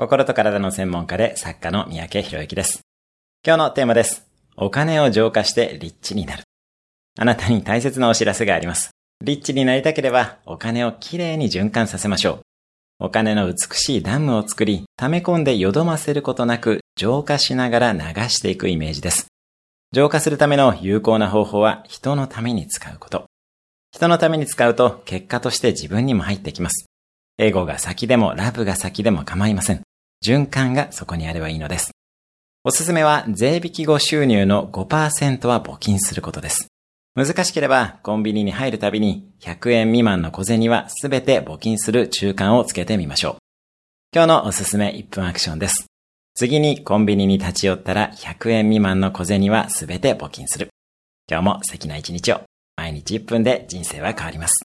心と体の専門家で作家の三宅博之です。今日のテーマです。お金を浄化してリッチになる。あなたに大切なお知らせがあります。リッチになりたければお金をきれいに循環させましょう。お金の美しいダムを作り、溜め込んでよどませることなく浄化しながら流していくイメージです。浄化するための有効な方法は人のために使うこと。人のために使うと結果として自分にも入ってきます。エゴが先でもラブが先でも構いません。循環がそこにあればいいのです。おすすめは税引き後収入の5%は募金することです。難しければコンビニに入るたびに100円未満の小銭はすべて募金する中間をつけてみましょう。今日のおすすめ1分アクションです。次にコンビニに立ち寄ったら100円未満の小銭はすべて募金する。今日も素敵な一日を。毎日1分で人生は変わります。